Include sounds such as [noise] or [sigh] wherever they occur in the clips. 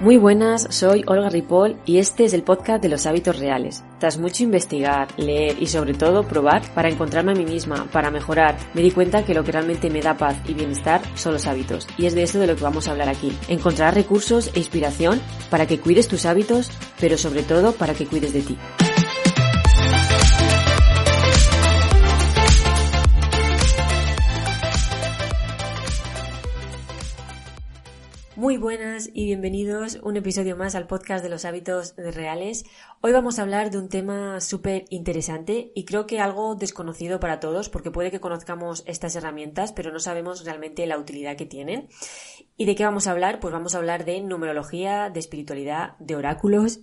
Muy buenas, soy Olga Ripoll y este es el podcast de los hábitos reales. Tras mucho investigar, leer y sobre todo probar para encontrarme a mí misma, para mejorar, me di cuenta que lo que realmente me da paz y bienestar son los hábitos. Y es de eso de lo que vamos a hablar aquí. Encontrar recursos e inspiración para que cuides tus hábitos, pero sobre todo para que cuides de ti. Muy buenas y bienvenidos un episodio más al podcast de los hábitos reales. Hoy vamos a hablar de un tema súper interesante y creo que algo desconocido para todos porque puede que conozcamos estas herramientas pero no sabemos realmente la utilidad que tienen. ¿Y de qué vamos a hablar? Pues vamos a hablar de numerología, de espiritualidad, de oráculos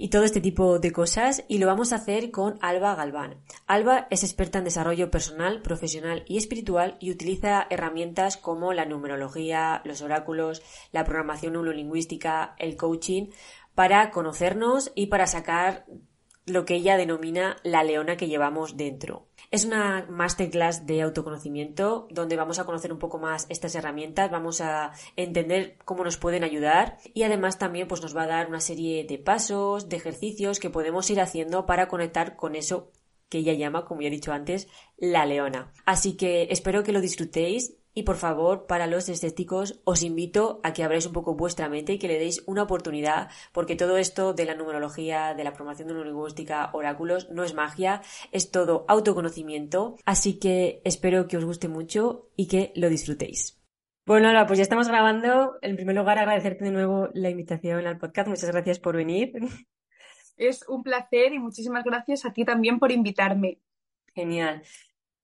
y todo este tipo de cosas y lo vamos a hacer con Alba Galván. Alba es experta en desarrollo personal, profesional y espiritual y utiliza herramientas como la numerología, los oráculos, la programación neurolingüística, el coaching para conocernos y para sacar lo que ella denomina la leona que llevamos dentro. Es una masterclass de autoconocimiento donde vamos a conocer un poco más estas herramientas, vamos a entender cómo nos pueden ayudar y además también pues nos va a dar una serie de pasos, de ejercicios que podemos ir haciendo para conectar con eso que ella llama, como ya he dicho antes, la leona. Así que espero que lo disfrutéis y por favor, para los escépticos, os invito a que abráis un poco vuestra mente y que le deis una oportunidad, porque todo esto de la numerología, de la formación neurolingüística, oráculos, no es magia, es todo autoconocimiento. Así que espero que os guste mucho y que lo disfrutéis. Bueno, ahora pues ya estamos grabando. En primer lugar, agradecerte de nuevo la invitación al podcast. Muchas gracias por venir. Es un placer y muchísimas gracias a ti también por invitarme. Genial.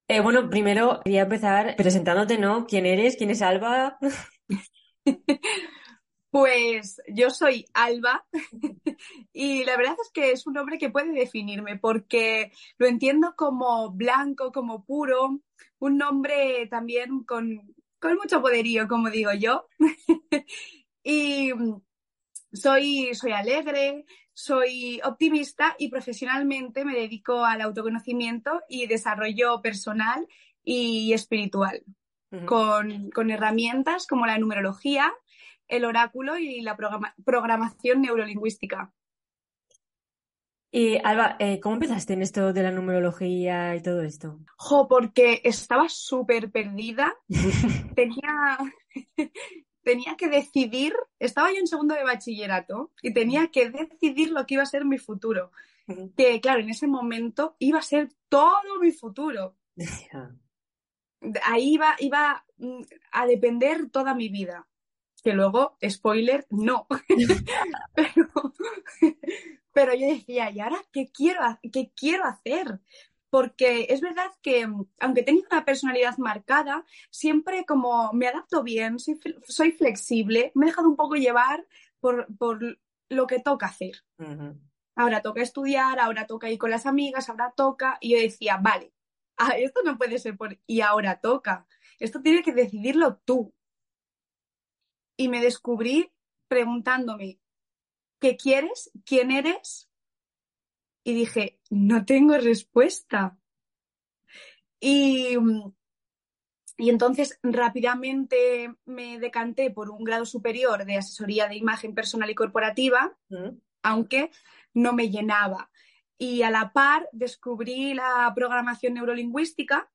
Eh, bueno, primero quería empezar presentándote, ¿no? ¿Quién eres? ¿Quién es Alba? [laughs] Pues yo soy Alba [laughs] y la verdad es que es un nombre que puede definirme porque lo entiendo como blanco, como puro, un nombre también con, con mucho poderío, como digo yo. [laughs] y soy, soy alegre, soy optimista y profesionalmente me dedico al autoconocimiento y desarrollo personal y espiritual, con, herramientas como la numerología, el oráculo y la programación neurolingüística. Y Alba, eh, ¿cómo empezaste en esto de la numerología y todo esto? Jo, porque estaba súper perdida. [laughs] Tenía, tenía que decidir, estaba yo en segundo de bachillerato y tenía que decidir lo que iba a ser mi futuro. Que claro, en ese momento iba a ser todo mi futuro. Ahí iba, iba mm, a depender toda mi vida. Que luego, spoiler, no. [laughs] pero, [laughs] pero yo decía, ¿y ahora qué quiero, qué quiero hacer? Porque es verdad que mm, aunque tengo una personalidad marcada, siempre como me adapto bien, soy, flexible, me he dejado un poco llevar por, lo que toca hacer. Ahora toca estudiar, ahora toca ir con las amigas, ahora toca, y yo decía, vale, [laughs] ah, esto no puede ser por y ahora toca, esto tiene que decidirlo tú. Y me descubrí preguntándome, ¿qué quieres? ¿Quién eres? Y dije, no tengo respuesta. Y, y entonces rápidamente me decanté por un grado superior de asesoría de imagen personal y corporativa, aunque no me llenaba. Y a la par descubrí la programación neurolingüística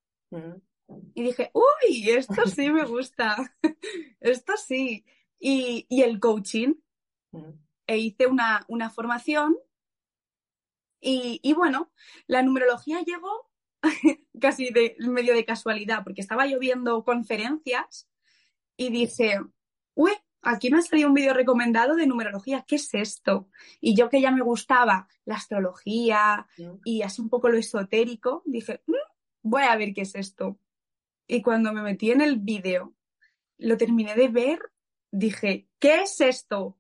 y dije, uy, esto sí me gusta, [laughs] esto sí. Y, el coaching. E hice una, una formación y, bueno, la numerología llegó [laughs] casi de medio de casualidad, porque estaba yo viendo conferencias y dice, uy, aquí me ha salido un vídeo recomendado de numerología, ¿qué es esto? Y yo que ya me gustaba la astrología y así un poco lo esotérico, dije, mm, voy a ver qué es esto. Y cuando me metí en el vídeo, lo terminé de ver, dije, ¿qué es esto?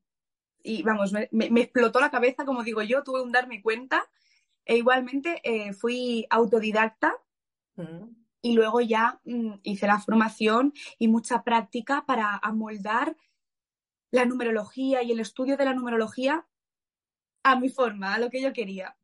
Y vamos, me, explotó la cabeza, como digo yo, tuve un darme cuenta. E igualmente eh, fui autodidacta y luego ya mm, hice la formación y mucha práctica para amoldar la numerología y el estudio de la numerología a mi forma, a lo que yo quería.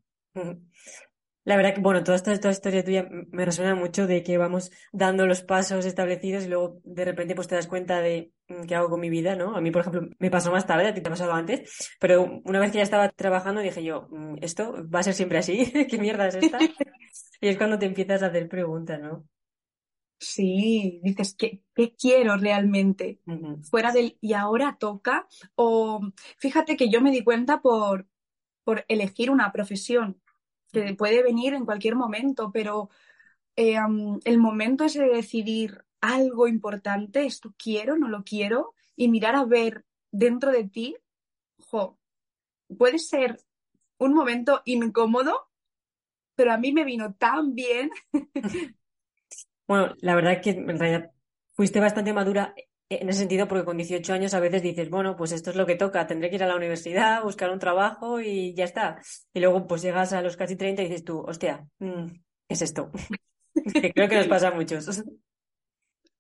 La verdad que, bueno, toda esta, historia tuya me resuena mucho de que vamos dando los pasos establecidos y luego de repente pues te das cuenta de mm, qué hago con mi vida, ¿no? A mí, por ejemplo, me pasó más tarde, a ti te ha pasado antes, pero una vez que ya estaba trabajando dije yo, mm, ¿esto va a ser siempre así? [laughs] ¿Qué mierda es esta? [laughs] y es cuando te empiezas a hacer preguntas, ¿no? Sí, dices, ¿qué, qué quiero realmente? Fuera del y ahora toca. O fíjate que yo me di cuenta por, por elegir una profesión que puede venir en cualquier momento, pero eh, el momento es de decidir algo importante, esto quiero, no lo quiero, y mirar a ver dentro de ti, jo, puede ser un momento incómodo, pero a mí me vino tan bien. [laughs] bueno, la verdad es que en realidad fuiste bastante madura en ese sentido, porque con 18 años a veces dices, bueno, pues esto es lo que toca, tendré que ir a la universidad, buscar un trabajo y ya está. Y luego pues llegas a los casi 30 y dices tú, hostia, mm, ¿qué es esto? [laughs] creo que nos pasa a muchos.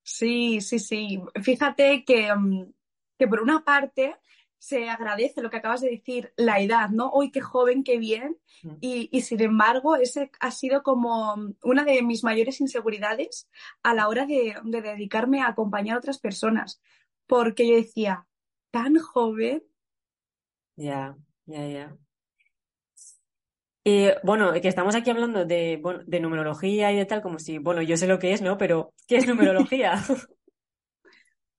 Sí, sí, sí. Fíjate que, mm, que por una parte se agradece lo que acabas de decir, la edad, ¿no? Hoy qué joven, qué bien. Mm. Y, sin embargo, ese ha sido como una de mis mayores inseguridades a la hora de, dedicarme a acompañar a otras personas. Porque yo decía, tan joven. Ya, ya, ya. Eh, bueno, que estamos aquí hablando de, de numerología y de tal, como si, bueno, yo sé lo que es, ¿no? Pero, ¿qué es numerología? [laughs]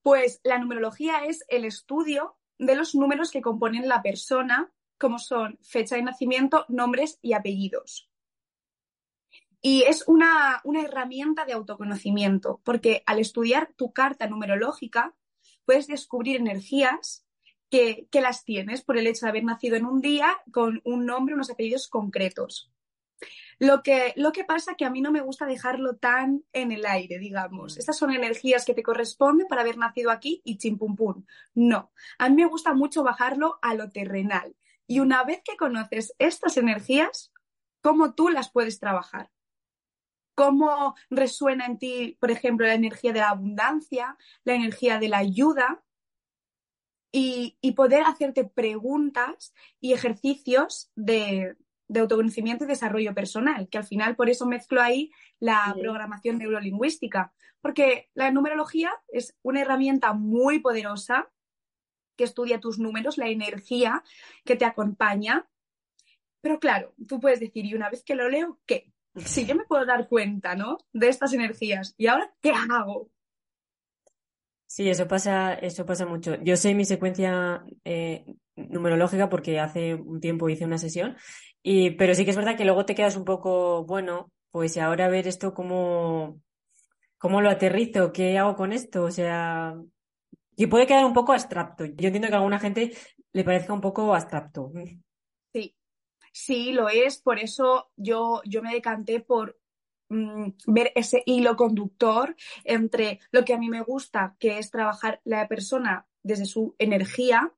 Pues la numerología es el estudio de los números que componen la persona, como son fecha de nacimiento, nombres y apellidos. Y es una, herramienta de autoconocimiento, porque al estudiar tu carta numerológica puedes descubrir energías que, que, las tienes por el hecho de haber nacido en un día con un nombre, unos apellidos concretos. Lo que, lo que pasa que a mí no me gusta dejarlo tan en el aire, digamos. Mm. Estas son energías que te corresponden para haber nacido aquí y chimpumpum. No, a mí me gusta mucho bajarlo a lo terrenal. Y una vez que conoces estas energías, ¿cómo tú las puedes trabajar? ¿Cómo resuena en ti, por ejemplo, la energía de la abundancia, la energía de la ayuda? Y, y poder hacerte preguntas y ejercicios de, de autoconocimiento y desarrollo personal, que al final por eso mezclo ahí la programación neurolingüística, porque la numerología es una herramienta muy poderosa que estudia tus números, la energía que te acompaña. Pero claro, tú puedes decir, y una vez que lo leo, ¿qué? Si yo me puedo dar cuenta, ¿no? De estas energías. ¿Y ahora qué hago? Sí, eso pasa, eso pasa mucho. Yo sé mi secuencia eh, numerológica porque hace un tiempo hice una sesión y, pero sí que es verdad que luego te quedas un poco, bueno, pues ahora ver esto cómo, cómo lo aterrizo, qué hago con esto, o sea, que puede quedar un poco abstracto. Yo entiendo que a alguna gente le parezca un poco abstracto. Sí, sí, lo es, por eso yo, yo me decanté por mm, ver ese hilo conductor entre lo que a mí me gusta, que es trabajar la persona desde su energía,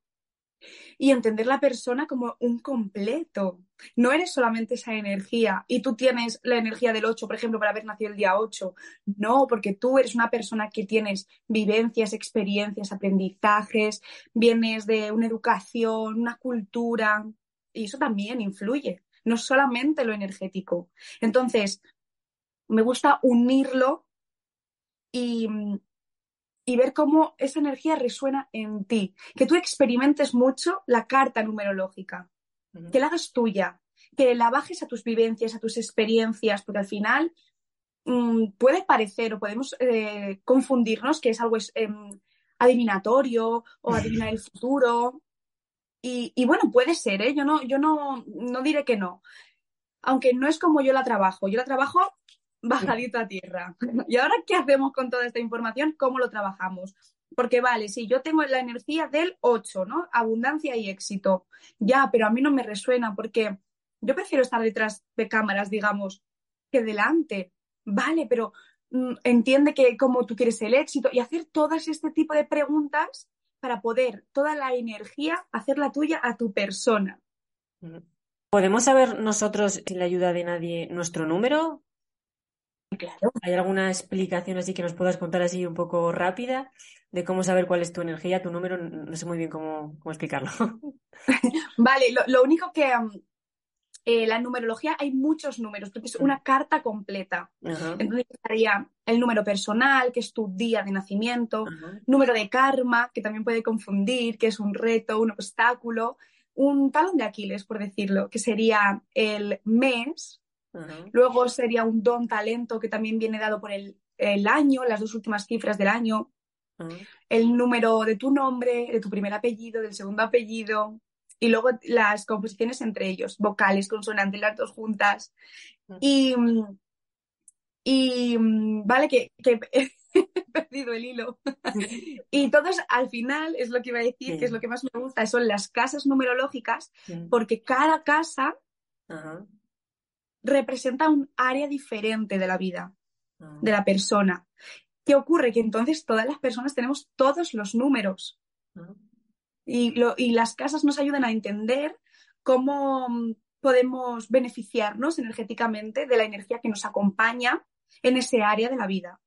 y entender la persona como un completo. No eres solamente esa energía y tú tienes la energía del 8, por ejemplo, para haber nacido el día 8. No, porque tú eres una persona que tienes vivencias, experiencias, aprendizajes, vienes de una educación, una cultura y eso también influye, no solamente lo energético. Entonces, me gusta unirlo y, y ver cómo esa energía resuena en ti. Que tú experimentes mucho la carta numerológica, que la hagas tuya, que la bajes a tus vivencias, a tus experiencias, porque al final mm, puede parecer o podemos eh, confundirnos que es algo em, adivinatorio o [laughs] adivinar el futuro. Y, y, bueno, puede ser, ¿eh? Yo, no, yo no, no diré que no. Aunque no es como yo la trabajo. Yo la trabajo bajadito a tierra. ¿Y ahora qué hacemos con toda esta información? ¿Cómo lo trabajamos? Porque vale, si yo tengo la energía del 8, ¿no? Abundancia y éxito. Ya, pero a mí no me resuena porque yo prefiero estar detrás de cámaras, digamos, que delante. Vale, pero mm, entiende que cómo tú quieres el éxito y hacer todas este tipo de preguntas para poder toda la energía hacerla tuya a tu persona. ¿Podemos saber nosotros, sin la ayuda de nadie, nuestro número? Claro. ¿Hay alguna explicación así que nos puedas contar así un poco rápida de cómo saber cuál es tu energía, tu número? No sé muy bien cómo, explicarlo. [laughs] vale, lo, único que, eh, la numerología hay muchos números, porque es una Mm. carta completa. Entonces estaría el número personal, que es tu día de nacimiento, número de karma, que también puede confundir, que es un reto, un obstáculo, un talón de Aquiles, por decirlo, que sería el mes, luego sería un don talento, que también viene dado por el, el año, las dos últimas cifras del año, ajá. el número de tu nombre, de tu primer apellido, del segundo apellido, y luego las composiciones entre ellos, vocales, consonantes, las dos juntas. Mm. Y, y vale, que, que [laughs] he perdido el hilo. [laughs] Y todos al final, es lo que iba a decir, que es lo que más me gusta, son las casas numerológicas, Sí. porque cada casa representa un área diferente de la vida, ajá. de la persona. ¿Qué ocurre? Que entonces todas las personas tenemos todos los números. Y, lo- y las casas nos ayudan a entender cómo mm, podemos beneficiarnos energéticamente de la energía que nos acompaña en ese área de la vida.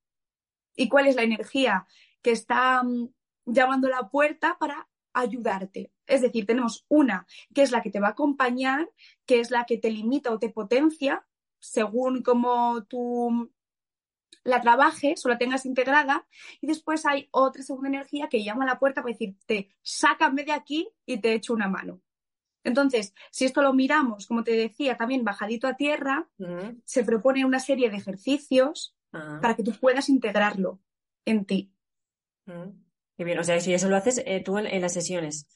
¿Y cuál es la energía que está mm, llamando a la puerta para ayudarte? Es decir, tenemos una que es la que te va a acompañar, que es la que te limita o te potencia según cómo tú la trabajes o la tengas integrada y después hay otra segunda energía que llama a la puerta para decirte, sácame de aquí y te echo una mano. Entonces, si esto lo miramos, como te decía, también bajadito a tierra, Ujú, se propone una serie de ejercicios ajá, para que tú puedas integrarlo en ti. ujú. Qué bien, o sea, si eso lo haces eh, tú en, en las sesiones.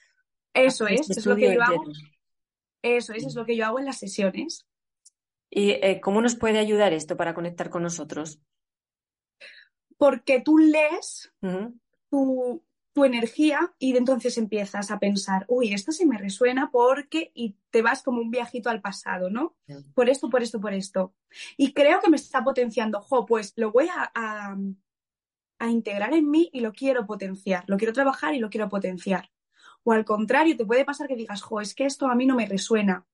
Eso Haces es, es lo que yo hago. Eso es, es lo que yo hago en las sesiones. ¿Y eh, cómo nos puede ayudar esto para conectar con nosotros? Porque tú lees tu, tu energía y entonces empiezas a pensar, uy, esto sí me resuena porque, y te vas como un viajito al pasado, ¿no? Por esto, por esto, por esto. Y creo que me está potenciando, jo, pues lo voy a, a, a integrar en mí y lo quiero potenciar, lo quiero trabajar y lo quiero potenciar. O al contrario, te puede pasar que digas, jo, es que esto a mí no me resuena.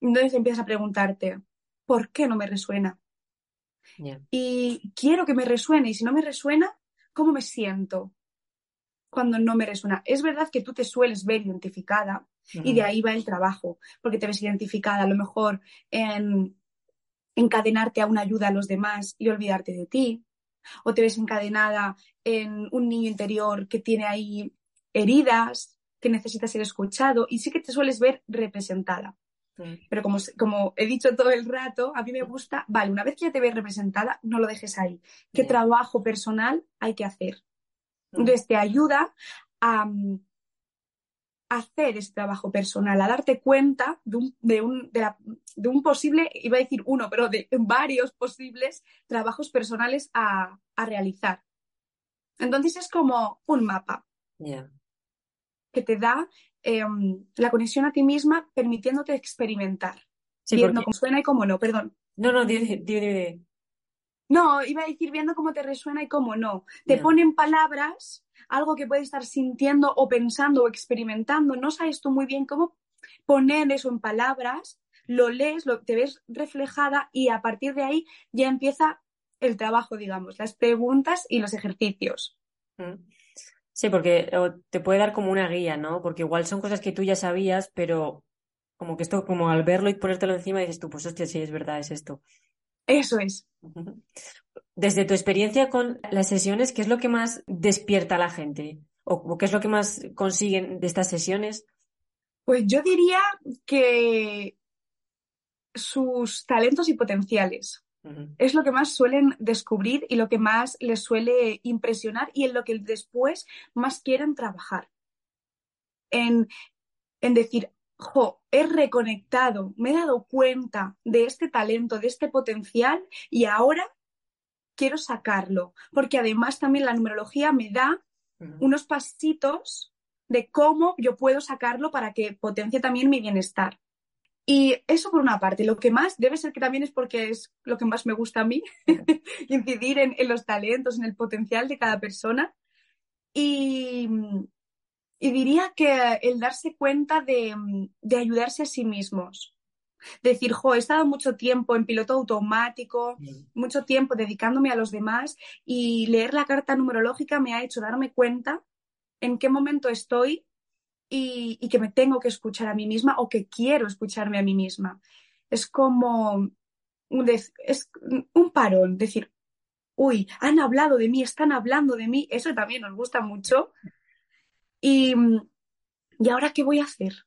Entonces empiezas a preguntarte, ¿por qué no me resuena? y quiero que me resuene y si no me resuena, ¿cómo me siento cuando no me resuena? Es verdad que tú te sueles ver identificada y de ahí va el trabajo, porque te ves identificada a lo mejor en encadenarte a una ayuda a los demás y olvidarte de ti, o te ves encadenada en un niño interior que tiene ahí heridas, que necesita ser escuchado y sí que te sueles ver representada. Pero como, como he dicho todo el rato, a mí me gusta, vale, una vez que ya te ves representada, no lo dejes ahí. ¿Qué trabajo personal hay que hacer? Ujú, Entonces te ayuda a mm, hacer ese trabajo personal, a darte cuenta de un, de un, de la- de un posible, iba a decir uno, pero de varios posibles trabajos personales a, a realizar. Entonces es como un mapa que te da em, la conexión a ti misma, permitiéndote experimentar, Sí, viendo porque... cómo suena y cómo no, perdón. No, no, di, di, di, di. No, iba a decir viendo cómo te resuena y cómo no. Te Ya. ponen palabras, algo que puedes estar sintiendo o pensando o experimentando. No sabes tú muy bien cómo poner eso en palabras, lo lees, lo, te ves reflejada y a partir de ahí ya empieza el trabajo, digamos, las preguntas y los ejercicios. Mm. Sí, porque te puede dar como una guía, ¿no? Porque igual son cosas que tú ya sabías, pero como que esto, como al verlo y ponértelo encima, dices tú, pues hostia, sí, es verdad, es esto. Eso es. Desde tu experiencia con las sesiones, ¿qué es lo que más despierta a la gente? ¿O, qué es lo que más consiguen de estas sesiones? Pues yo diría que sus talentos y potenciales. Es lo que más suelen descubrir y lo que más les suele impresionar y en lo que después más quieren trabajar. En, en decir, jo, he reconectado, me he dado cuenta de este talento, de este potencial y ahora quiero sacarlo, porque además también la numerología me da unos pasitos de cómo yo puedo sacarlo para que potencie también mi bienestar. Y eso por una parte, lo que más debe ser que también es porque es lo que más me gusta a mí, [laughs] incidir en, en los talentos, en el potencial de cada persona. Y, y diría que el darse cuenta de, de ayudarse a sí mismos. Decir, jo, he estado mucho tiempo en piloto automático, Mm, mucho tiempo dedicándome a los demás y leer la carta numerológica me ha hecho darme cuenta en qué momento estoy y, y que me tengo que escuchar a mí misma o que quiero escucharme a mí misma. es como un, es un parón, decir, uy, han hablado de mí, están hablando de mí, eso también nos gusta mucho. Y, ¿y ahora qué voy a hacer?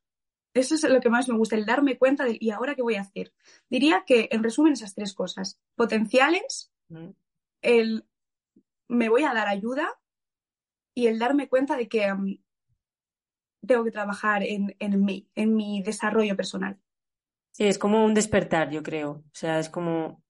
Eso es lo que más me gusta, el darme cuenta de, ¿y ahora qué voy a hacer? Diría que, en resumen, esas tres cosas. Potenciales, el me voy a dar ayuda y el darme cuenta de que um, tengo que trabajar en, en mí, en mi desarrollo personal. Sí, es como un despertar, yo creo. O sea, es como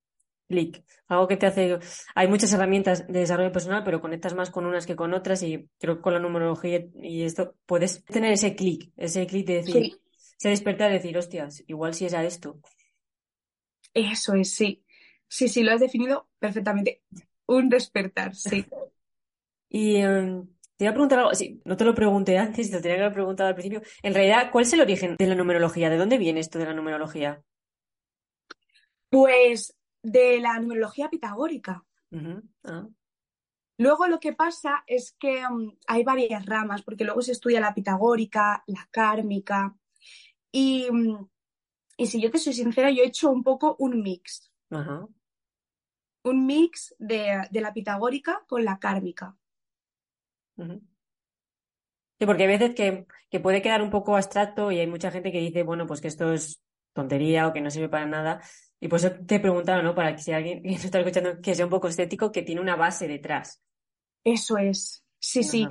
clic, algo que te hace... Hay muchas herramientas de desarrollo personal, pero conectas más con unas que con otras y creo que con la numerología y esto puedes tener ese clic, ese clic de decir, se despertar y decir, hostias, igual si es a esto. Eso es, sí. Sí, sí, lo has definido perfectamente. Un despertar, sí. y em, te iba a preguntar algo, sí, no te lo pregunté antes, te lo tenía que haber preguntado al principio. En realidad, ¿cuál es el origen de la numerología? ¿De dónde viene esto de la numerología? Pues de la numerología pitagórica. Ah. Luego lo que pasa es que em, hay varias ramas, porque luego se estudia la pitagórica, la kármica, Mm, y, si yo te soy sincera, yo he hecho un poco un mix. Un mix de, la pitagórica con la kármica. Sí, porque hay veces que, puede quedar un poco abstracto y hay mucha gente que dice, bueno, pues que esto es tontería o que no sirve para nada. Y por eso te he preguntado, ¿no? Para que si alguien [laughs] que está escuchando que sea un poco estético, que tiene una base detrás. Eso es. Sí, sí.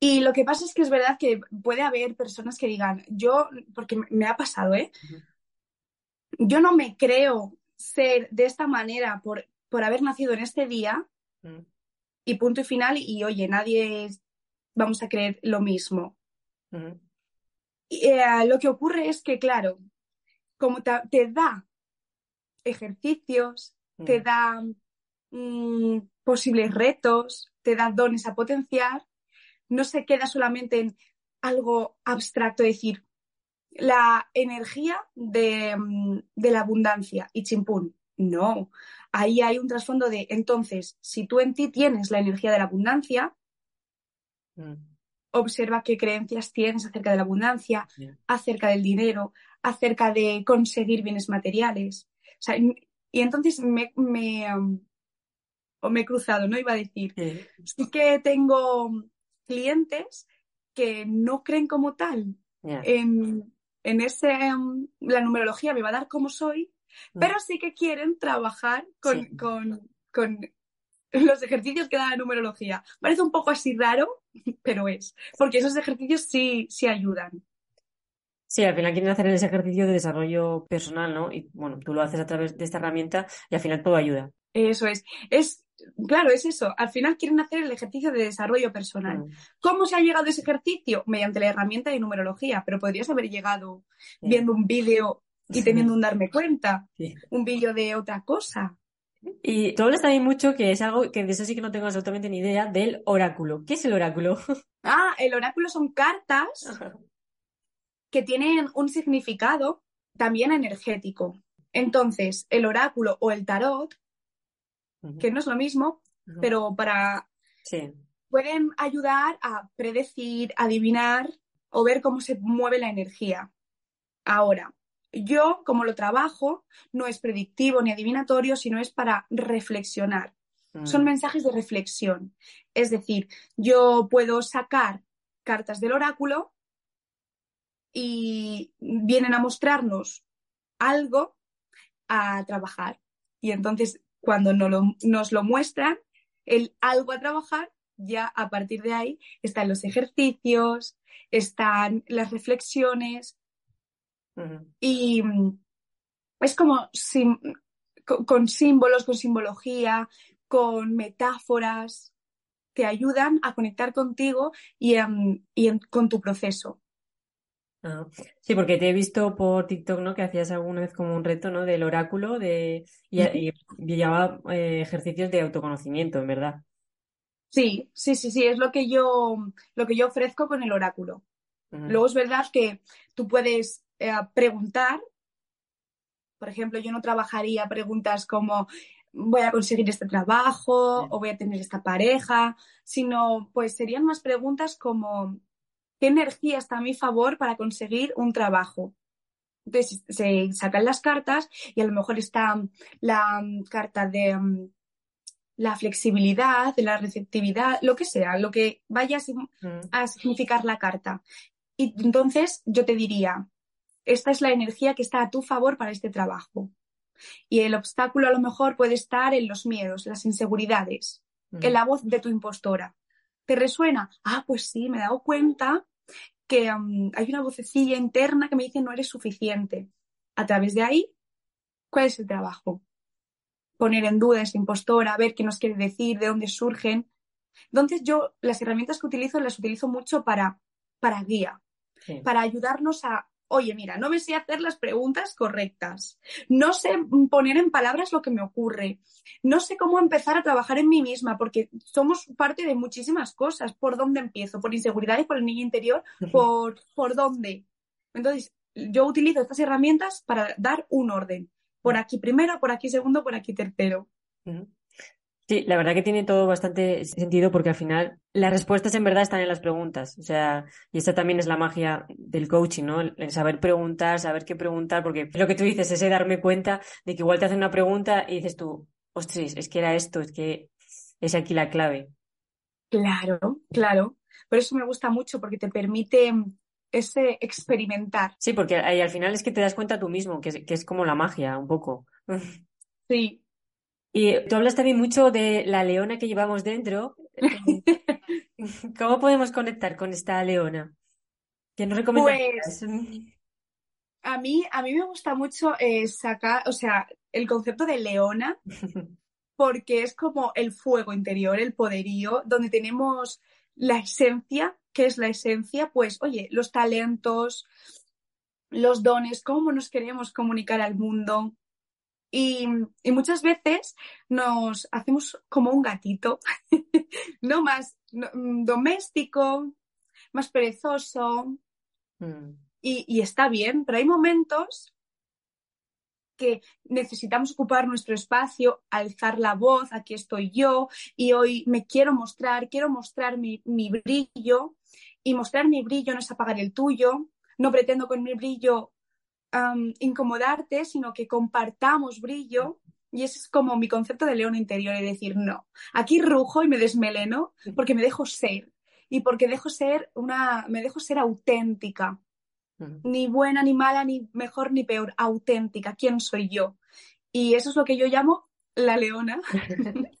Y lo que pasa es que es verdad que puede haber personas que digan, yo, porque me ha pasado, ¿eh? Yo no me creo ser de esta manera por, por haber nacido en este día mm. y punto y final y oye, nadie vamos a creer lo mismo. y, eh, lo que ocurre es que, claro, como te, da ejercicios, te mm. da mm, posibles retos, te da dones a potenciar, no se queda solamente en algo abstracto, es decir, la energía de, mm, la abundancia y chimpún. No, ahí hay un trasfondo de, entonces, si tú en ti tienes la energía de la abundancia, mm. observa qué creencias tienes acerca de la abundancia, acerca del dinero, acerca de conseguir bienes materiales. Y, entonces me, me, o me he cruzado, ¿no? Iba a decir, sí que tengo clientes que no creen como tal en, ese, em, la numerología me va a dar como soy, mm. pero sí que quieren trabajar con, con, los ejercicios que da la numerología. Parece un poco así raro, [laughs] pero es, porque esos ejercicios sí, sí ayudan. Sí, al final quieren hacer ese ejercicio de desarrollo personal, ¿no? Y bueno, tú lo haces a través de esta herramienta y al final todo ayuda. Eso es. Es claro, es eso. Al final quieren hacer el ejercicio de desarrollo personal. Mm. ¿Cómo se ha llegado a ese ejercicio? Mediante la herramienta de numerología, pero podrías haber llegado viendo un vídeo y teniendo un darme cuenta, un vídeo de otra cosa. Y tú hablas también mucho, que es algo que de eso sí que no tengo absolutamente ni idea, del oráculo. ¿Qué es el oráculo? Ah, el oráculo son cartas [laughs] que tienen un significado también energético. Entonces, el oráculo o el tarot que no es lo mismo, pero para... Pueden ayudar a predecir, adivinar o ver cómo se mueve la energía. Ahora, yo, como lo trabajo, no es predictivo ni adivinatorio, sino es para reflexionar. Son mm. mensajes de reflexión. Es decir, yo puedo sacar cartas del oráculo y vienen a mostrarnos algo a trabajar. Y entonces cuando nos lo, muestran, el algo a trabajar, ya a partir de ahí están los ejercicios, están las reflexiones y mm, es como con, símbolos, con simbología, con metáforas, te ayudan a conectar contigo y, con tu proceso. Ah, sí, porque te he visto por TikTok, ¿no? Que hacías alguna vez como un reto, ¿no? Del oráculo de y, llevaba eh, ejercicios de autoconocimiento, en verdad. Sí, sí, sí, sí, es lo que yo, lo que yo ofrezco con el oráculo. Luego es verdad que tú puedes eh, preguntar, por ejemplo, yo no trabajaría preguntas como voy a conseguir este trabajo o voy a tener esta pareja, sino pues serían más preguntas como ¿Qué energía está a mi favor para conseguir un trabajo? Entonces se sacan las cartas y a lo mejor está la mm, carta de mm, la flexibilidad, de la receptividad, lo que sea, lo que vaya a significar la carta. Y entonces yo te diría, esta es la energía que está a tu favor para este trabajo. Y el obstáculo a lo mejor puede estar en los miedos, las inseguridades, en la voz de tu impostora. ¿Te resuena? Ah, pues sí, me he dado cuenta que um, hay una vocecilla interna que me dice no eres suficiente. A través de ahí, ¿cuál es el trabajo? Poner en duda esa impostora, ver qué nos quiere decir, de dónde surgen. Entonces yo las herramientas que utilizo las utilizo mucho para, para guía, para ayudarnos a oye, mira, no me sé hacer las preguntas correctas, no sé poner en palabras lo que me ocurre, no sé cómo empezar a trabajar en mí misma, porque somos parte de muchísimas cosas. ¿Por dónde empiezo? ¿Por inseguridad y por el niño interior? ¿Por, ¿Por dónde? Entonces, yo utilizo estas herramientas para dar un orden. Por aquí primero, por aquí segundo, por aquí tercero. Sí, la verdad que tiene todo bastante sentido porque al final las respuestas en verdad están en las preguntas. O sea, y esta también es la magia del coaching, ¿no? El saber preguntar, saber qué preguntar, porque lo que tú dices, ese darme cuenta de que igual te hacen una pregunta y dices tú, ostras, es que era esto, es que es aquí la clave. Claro, claro. Por eso me gusta mucho porque te permite ese experimentar. Sí, porque ahí al final es que te das cuenta tú mismo, que que es como la magia, un poco. Sí, y tú hablas también mucho de la leona que llevamos dentro. [laughs] ¿Cómo podemos conectar con esta leona? ¿Qué nos recomiendas? Pues, a mí, a mí me gusta mucho eh, sacar, o sea, el concepto de leona, [laughs] porque es como el fuego interior, el poderío, donde tenemos la esencia, ¿qué es la esencia? Pues, oye, los talentos, los dones, cómo nos queremos comunicar al mundo, y, muchas veces nos hacemos como un gatito, [laughs] no más mm, doméstico, más perezoso. Mm. Y, está bien, pero hay momentos que necesitamos ocupar nuestro espacio, alzar la voz, aquí estoy yo y hoy me quiero mostrar, quiero mostrar mi, mi, brillo y mostrar mi brillo no es apagar el tuyo, no pretendo con mi brillo incomodarte, sino que compartamos brillo. Y ese es como mi concepto de león interior, es decir, no, aquí rujo y me desmeleno porque me dejo ser y porque dejo ser una, me dejo ser auténtica, ni buena, ni mala, ni mejor, ni peor, auténtica, quién soy yo. Y eso es lo que yo llamo la leona. [laughs]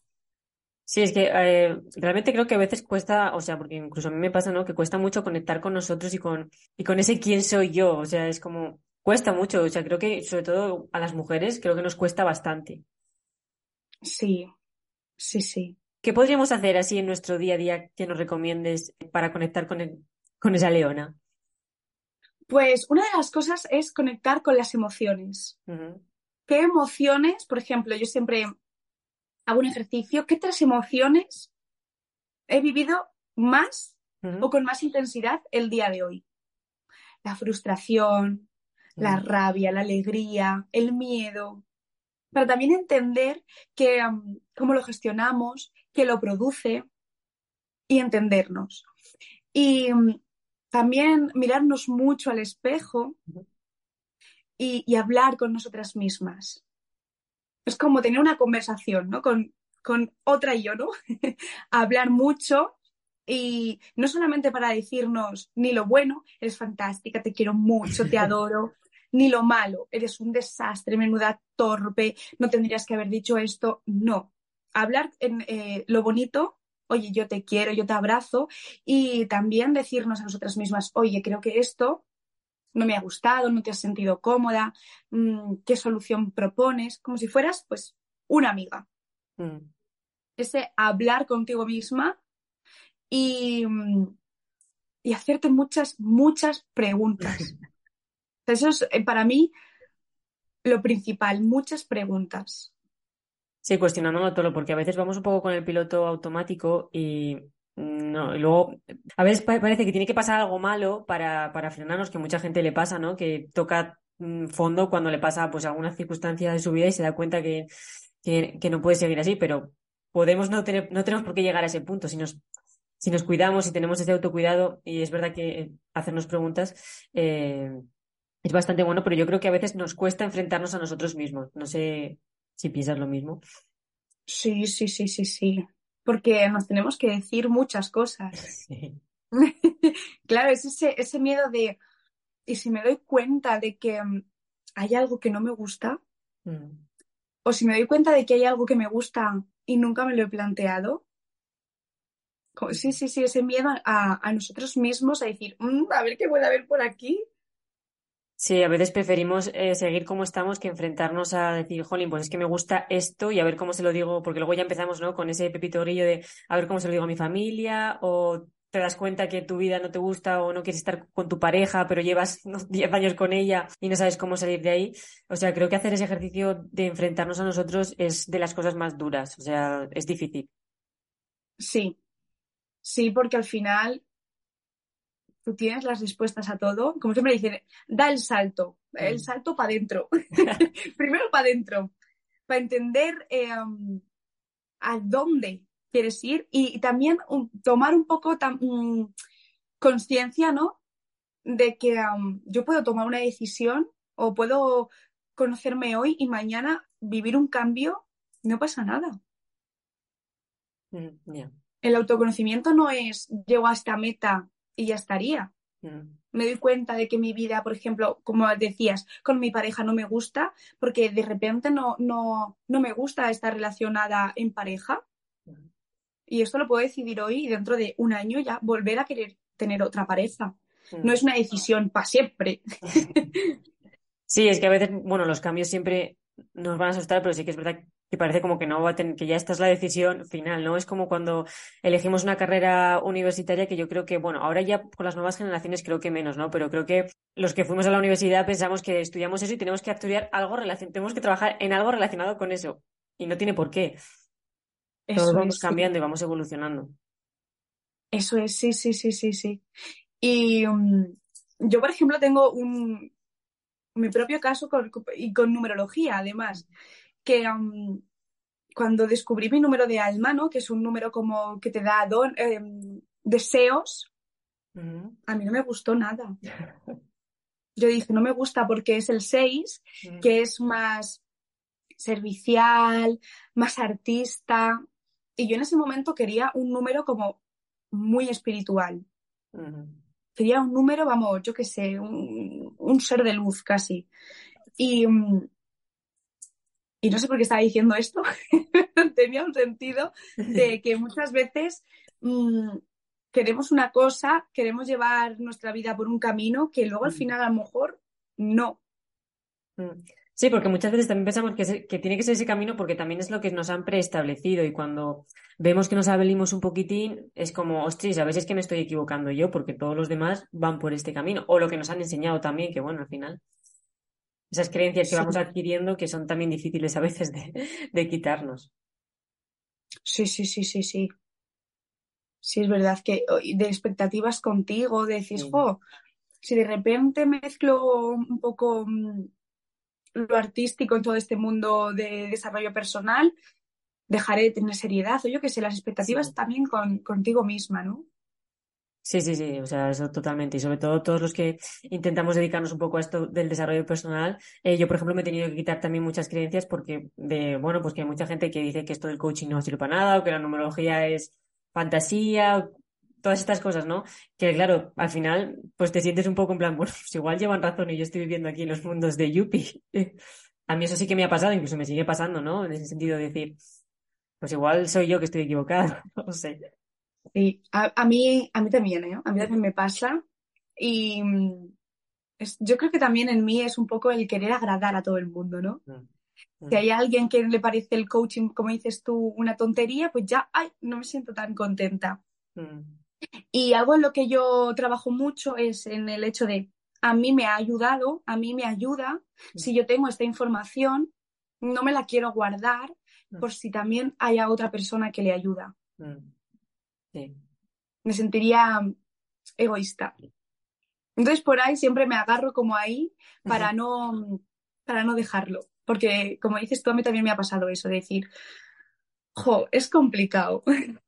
Sí, es que eh, realmente creo que a veces cuesta, o sea, porque incluso a mí me pasa, ¿no? Que cuesta mucho conectar con nosotros y con, y con ese quién soy yo. O sea, es como, Cuesta mucho, o sea, creo que sobre todo a las mujeres creo que nos cuesta bastante. Sí, sí, sí. ¿Qué podríamos hacer así en nuestro día a día que nos recomiendes para conectar con, con esa leona? Pues una de las cosas es conectar con las emociones. ¿Qué emociones, por ejemplo, yo siempre hago un ejercicio, qué tres emociones he vivido más o con más intensidad el día de hoy? La frustración, la mm. rabia, la alegría, el miedo, para también entender que, cómo lo gestionamos, qué lo produce y entendernos. Y también mirarnos mucho al espejo y, hablar con nosotras mismas. Es como tener una conversación, ¿no? Con, con otra yo, ¿no? [laughs] hablar mucho y no solamente para decirnos ni lo bueno, eres fantástica, te quiero mucho, te [laughs] adoro, ni lo malo, eres un desastre, menuda torpe, no tendrías que haber dicho esto. No. Hablar en eh, lo bonito, oye, yo te quiero, yo te abrazo, y también decirnos a nosotras mismas, oye, creo que esto no me ha gustado, no te has sentido cómoda, mm, qué solución propones, como si fueras, pues, una amiga. Mm. Ese hablar contigo misma y, mm, y hacerte muchas, muchas preguntas. [laughs] Eso es eh, para mí lo principal, muchas preguntas. Sí, cuestionándolo todo, porque a veces vamos un poco con el piloto automático y no, luego a veces parece que tiene que pasar algo malo para, para frenarnos, que mucha gente le pasa, ¿no? Que toca mm, fondo cuando le pasa pues alguna circunstancia de su vida y se da cuenta que, que, no puede seguir así, pero podemos no tener, no tenemos por qué llegar a ese punto si nos, si nos cuidamos, si tenemos ese autocuidado, y es verdad que hacernos preguntas, eh, es bastante bueno, pero yo creo que a veces nos cuesta enfrentarnos a nosotros mismos. No sé si piensas lo mismo. Sí, sí, sí, sí, sí. Porque nos tenemos que decir muchas cosas. [laughs] [laughs] claro, es ese, ese miedo de, y si me doy cuenta de que mm, hay algo que no me gusta, mm. o si me doy cuenta de que hay algo que me gusta y nunca me lo he planteado, sí, sí, sí, ese miedo a, nosotros mismos a decir, mm, a ver qué puede haber por aquí. Sí, a veces preferimos eh, seguir como estamos que enfrentarnos a decir, jolín, pues es que me gusta esto y a ver cómo se lo digo, porque luego ya empezamos, ¿no? Con ese pepito grillo de a ver cómo se lo digo a mi familia o te das cuenta que tu vida no te gusta o no quieres estar con tu pareja, pero llevas [laughs] 10 años con ella y no sabes cómo salir de ahí. O sea, creo que hacer ese ejercicio de enfrentarnos a nosotros es de las cosas más duras. O sea, es difícil. Sí, sí, porque al final tú tienes las respuestas a todo. Como siempre dicen, da el salto, el mm. salto para adentro. [laughs] Primero para adentro, para entender eh, a dónde quieres ir y, también tomar un poco mm, conciencia, ¿no? De que yo puedo tomar una decisión o puedo conocerme hoy y mañana vivir un cambio, no pasa nada. Mm, El autoconocimiento no es llego a esta meta y ya estaría. Mm. Me doy cuenta de que mi vida, por ejemplo, como decías, con mi pareja no me gusta, porque de repente no, no, no me gusta estar relacionada en pareja. Y esto lo puedo decidir hoy y dentro de un año ya volver a querer tener otra pareja. No es una decisión para siempre. [laughs] Sí, es que a veces, bueno, los cambios siempre nos van a asustar, pero sí que es verdad que parece como que no va a tener, que ya esta es la decisión final, ¿no? Es como cuando elegimos una carrera universitaria que yo creo que, bueno, ahora ya con las nuevas generaciones creo que menos, ¿no? Pero creo que los que fuimos a la universidad pensamos que estudiamos eso y tenemos que estudiar algo relacionado, tenemos que trabajar en algo relacionado con eso. Y no tiene por qué. Todos vamos cambiando y vamos evolucionando. Eso es, sí, sí, sí, sí, sí. Y um, yo, por ejemplo, tengo un, mi propio caso con, y con numerología, además, que um, cuando descubrí mi número de alma, ¿no? que es un número como que te da em, deseos, a mí no me gustó nada. Yo dije, no me gusta porque es el 6, que es más servicial, más artista, y yo en ese momento quería un número como muy espiritual. Quería un número, vamos, yo qué sé, un, ser de luz casi. Y, mm, y no sé por qué estaba diciendo esto, [laughs] tenía un sentido de [laughs] que muchas veces mm, queremos una cosa, queremos llevar nuestra vida por un camino que luego al final a lo mejor no. Mm. Sí, porque muchas veces también pensamos que, que, tiene que ser ese camino porque también es lo que nos han preestablecido y cuando vemos que nos abelimos un poquitín es como, ostras, a veces es que me estoy equivocando yo porque todos los demás van por este camino o lo que nos han enseñado también, que bueno, al final esas creencias que vamos adquiriendo que son también difíciles a veces de, quitarnos. Sí, sí, sí, sí, sí. Sí, es verdad que de expectativas contigo, decís, si de repente mezclo un poco mm, lo artístico en todo este mundo de desarrollo personal, dejaré de tener seriedad o yo que sé, las expectativas también con, contigo misma, ¿no? Sí, sí, sí, o sea, eso totalmente. Y sobre todo todos los que intentamos dedicarnos un poco a esto del desarrollo personal. Eh, yo, por ejemplo, me he tenido que quitar también muchas creencias porque de, bueno, pues que hay mucha gente que dice que esto del coaching no sirve para nada o que la numerología es fantasía, todas estas cosas, ¿no? Que claro, al final, pues te sientes un poco en plan, [laughs] bueno, pues igual llevan razón y yo estoy viviendo aquí en los mundos de Yuppie. [laughs] a mí eso sí que me ha pasado, incluso me sigue pasando, ¿no? En ese sentido de decir, pues igual soy yo que estoy equivocada, [laughs] no sé. Sí, a, mí, a mí también, ¿eh? A mí también me pasa. Y mm, yo creo que también en mí es un poco el querer agradar a todo el mundo, ¿no? Mm, si mm. hay alguien que le parece el coaching, como dices tú, una tontería, pues ya, ay, no me siento tan contenta. Y algo en lo que yo trabajo mucho es en el hecho de, a mí me ha ayudado, a mí me ayuda, si yo tengo esta información, no me la quiero guardar por si también haya otra persona que le ayuda. Me sentiría egoísta. Entonces por ahí siempre me agarro como ahí para no, para no dejarlo. Porque como dices tú, a mí también me ha pasado eso, de decir, jo, es complicado. [laughs]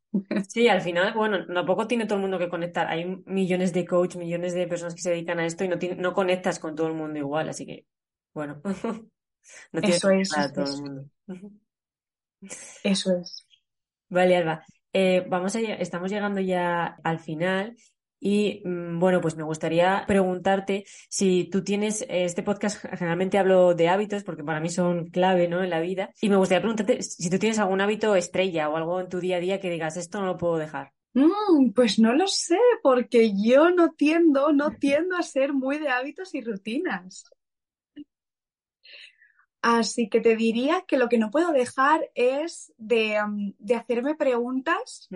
Sí, al final, bueno, tampoco tiene todo el mundo que conectar. Hay millones de coaches, millones de personas que se dedican a esto y no, no conectas con todo el mundo igual, así que, bueno, [laughs] no tiene Eso es, todo eso el mundo. Eso es. [laughs] Vale, Alba. Eh, vamos a, estamos llegando ya al final y mm, bueno, pues me gustaría preguntarte si tú tienes, eh, este podcast generalmente hablo de hábitos porque para mí son clave, ¿no? En la vida. Y me gustaría preguntarte si tú tienes algún hábito estrella o algo en tu día a día que digas, esto no lo puedo dejar. Mm, pues no lo sé, porque yo no tiendo, no tiendo a ser muy de hábitos y rutinas. Así que te diría que lo que no puedo dejar es de, de hacerme preguntas,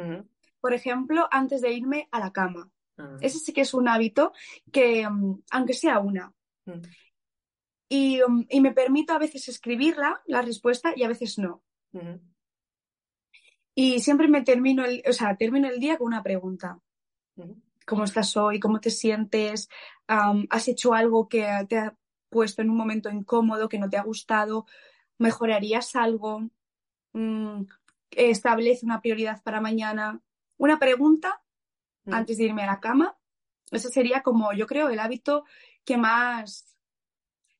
por ejemplo, antes de irme a la cama. Ah, Ese sí que es un hábito que, aunque sea una, mm, y, y me permito a veces escribirla, la respuesta, y a veces no. Y siempre me termino el, o sea, termino el día con una pregunta. ¿Cómo estás hoy? ¿Cómo te sientes? ¿has hecho algo que te ha puesto en un momento incómodo, que no te ha gustado? ¿Mejorarías algo? Mm, establece una prioridad para mañana. Una pregunta Mm. antes de irme a la cama. Ese sería como, yo creo, el hábito que más,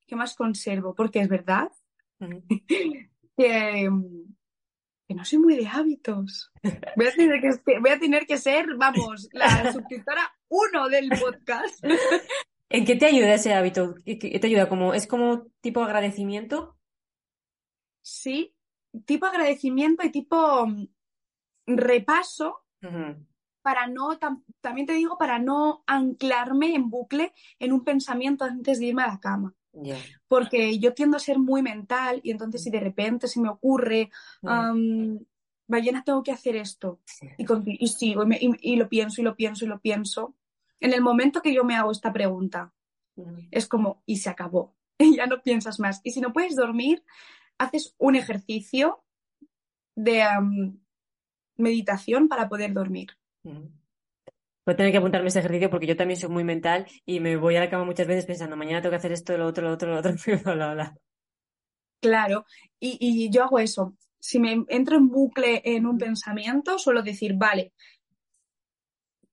que más conservo, porque es verdad [laughs] que, mm, que no soy muy de hábitos. Voy a tener que, voy a tener que ser, vamos, la [laughs] suscriptora uno del podcast. ¿En qué te ayuda ese hábito? ¿Qué qué te ayuda? Como, ¿es como tipo agradecimiento? Sí, tipo agradecimiento y tipo mm, repaso para no, tam- también te digo, para no anclarme en bucle en un pensamiento antes de irme a la cama. Porque yo tiendo a ser muy mental y entonces si de repente se me ocurre, am, mañana tengo que hacer esto y, y sigo y, me- y- y lo pienso y lo pienso y lo pienso. En el momento que yo me hago esta pregunta, es como, y se acabó, y [laughs] ya no piensas más. Y si no puedes dormir, haces un ejercicio de meditación para poder dormir. Voy a tener que apuntarme ese ejercicio porque yo también soy muy mental y me voy a la cama muchas veces pensando, mañana tengo que hacer esto, lo otro, lo otro, lo otro, [laughs] bla, bla, bla. Claro, y, y yo hago eso. Si me entro en bucle en un pensamiento, suelo decir, vale,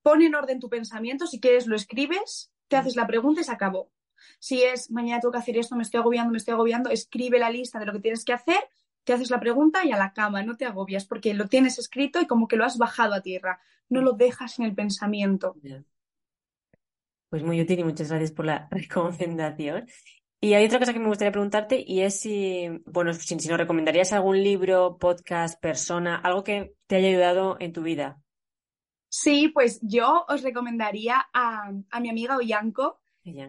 pon en orden tu pensamiento, si quieres lo escribes, te haces la pregunta y se acabó. Si es, mañana tengo que hacer esto, me estoy agobiando, me estoy agobiando, escribe la lista de lo que tienes que hacer, te haces la pregunta y a la cama, no te agobias, porque lo tienes escrito y como que lo has bajado a tierra, no lo dejas en el pensamiento. Pues muy útil y muchas gracias por la [laughs] recomendación. Y hay otra cosa que me gustaría preguntarte y es si, bueno, si, si nos recomendarías algún libro, podcast, persona, algo que te haya ayudado en tu vida. Sí, pues yo os recomendaría a, a mi amiga Oyanko,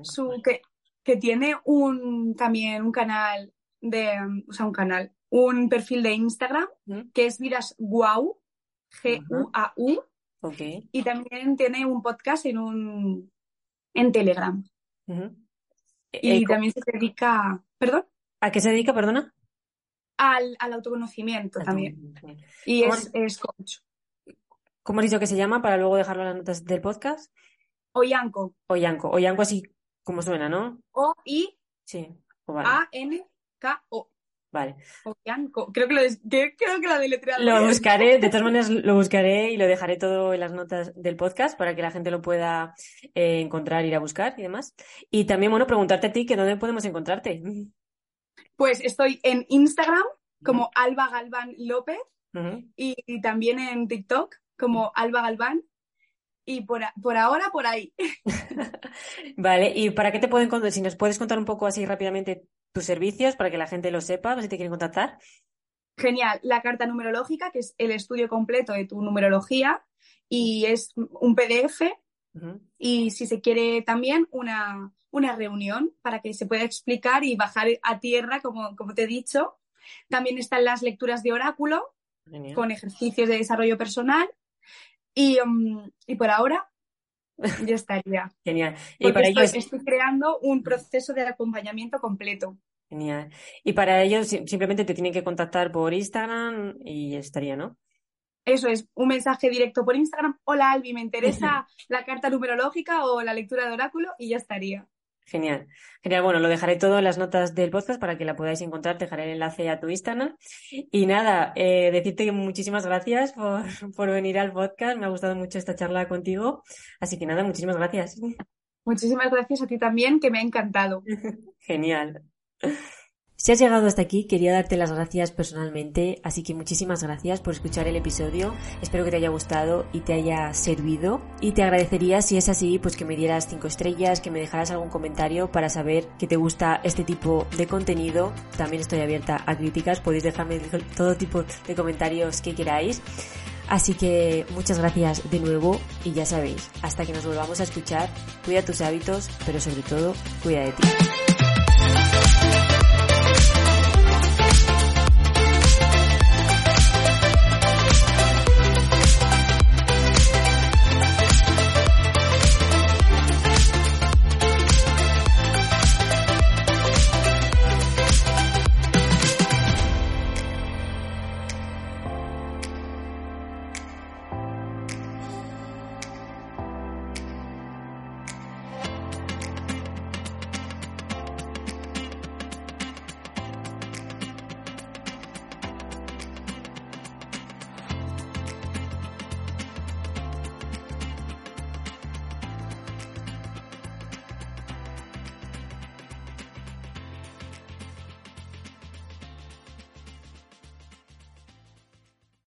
su, que, que tiene un también un canal de, o sea, un canal, un perfil de Instagram que es Vidas Guau, G-U-A-U, y también tiene un podcast en un en Telegram. Ujú. Y Eh, también se dedica, perdón, ¿a qué se dedica, perdona? al, al autoconocimiento también. Y ¿Cómo, es, es coach. Cómo has dicho que se llama para luego dejarlo en las notas del podcast? Oyanko, Oyanko. Oyanko así como suena, ¿no? Sí. O vale. O-I-A-N-K-O. Vale. Oyanko. Creo que lo, des- creo que la deletreado Lo buscaré, [laughs] de todas maneras lo buscaré y lo dejaré todo en las notas del podcast para que la gente lo pueda eh, encontrar, ir a buscar y demás. Y también, bueno, preguntarte a ti que dónde podemos encontrarte. Pues estoy en Instagram como Alba Galván López y también en TikTok como Alba Galván. Y por, por ahora, por ahí. [laughs] Vale, ¿y para qué te pueden contar? Si nos puedes contar un poco así rápidamente tus servicios para que la gente lo sepa, si te quieren contactar. Genial. La carta numerológica, que es el estudio completo de tu numerología y es un PDF. Y si se quiere también una, una reunión para que se pueda explicar y bajar a tierra, como, como te he dicho. También están las lecturas de oráculo Genial. con ejercicios de desarrollo personal. Y, mm, y por ahora ya estaría. [laughs] Genial. Y Porque para estoy, ellos, estoy creando un proceso de acompañamiento completo. genial. Y para ellos si- simplemente te tienen que contactar por Instagram y estaría, ¿no? Eso es, un mensaje directo por Instagram. Hola Albi, me interesa [laughs] la carta numerológica o la lectura de oráculo y ya estaría. Genial. Genial. Bueno, lo dejaré todo en las notas del podcast para que la podáis encontrar. Te dejaré el enlace a tu Instagram. Y nada, eh, decirte que muchísimas gracias por, [laughs] por venir al podcast. Me ha gustado mucho esta charla contigo. Así que nada, muchísimas gracias. Muchísimas gracias a ti también, que me ha encantado. [laughs] Genial. Si has llegado hasta aquí, quería darte las gracias personalmente, así que muchísimas gracias por escuchar el episodio. Espero que te haya gustado y te haya servido. Y te agradecería, si es así, pues que me dieras cinco estrellas, que me dejaras algún comentario para saber que te gusta este tipo de contenido. También estoy abierta a críticas, podéis dejarme todo tipo de comentarios que queráis. Así que muchas gracias de nuevo y ya sabéis, hasta que nos volvamos a escuchar, cuida tus hábitos, pero sobre todo, cuida de ti.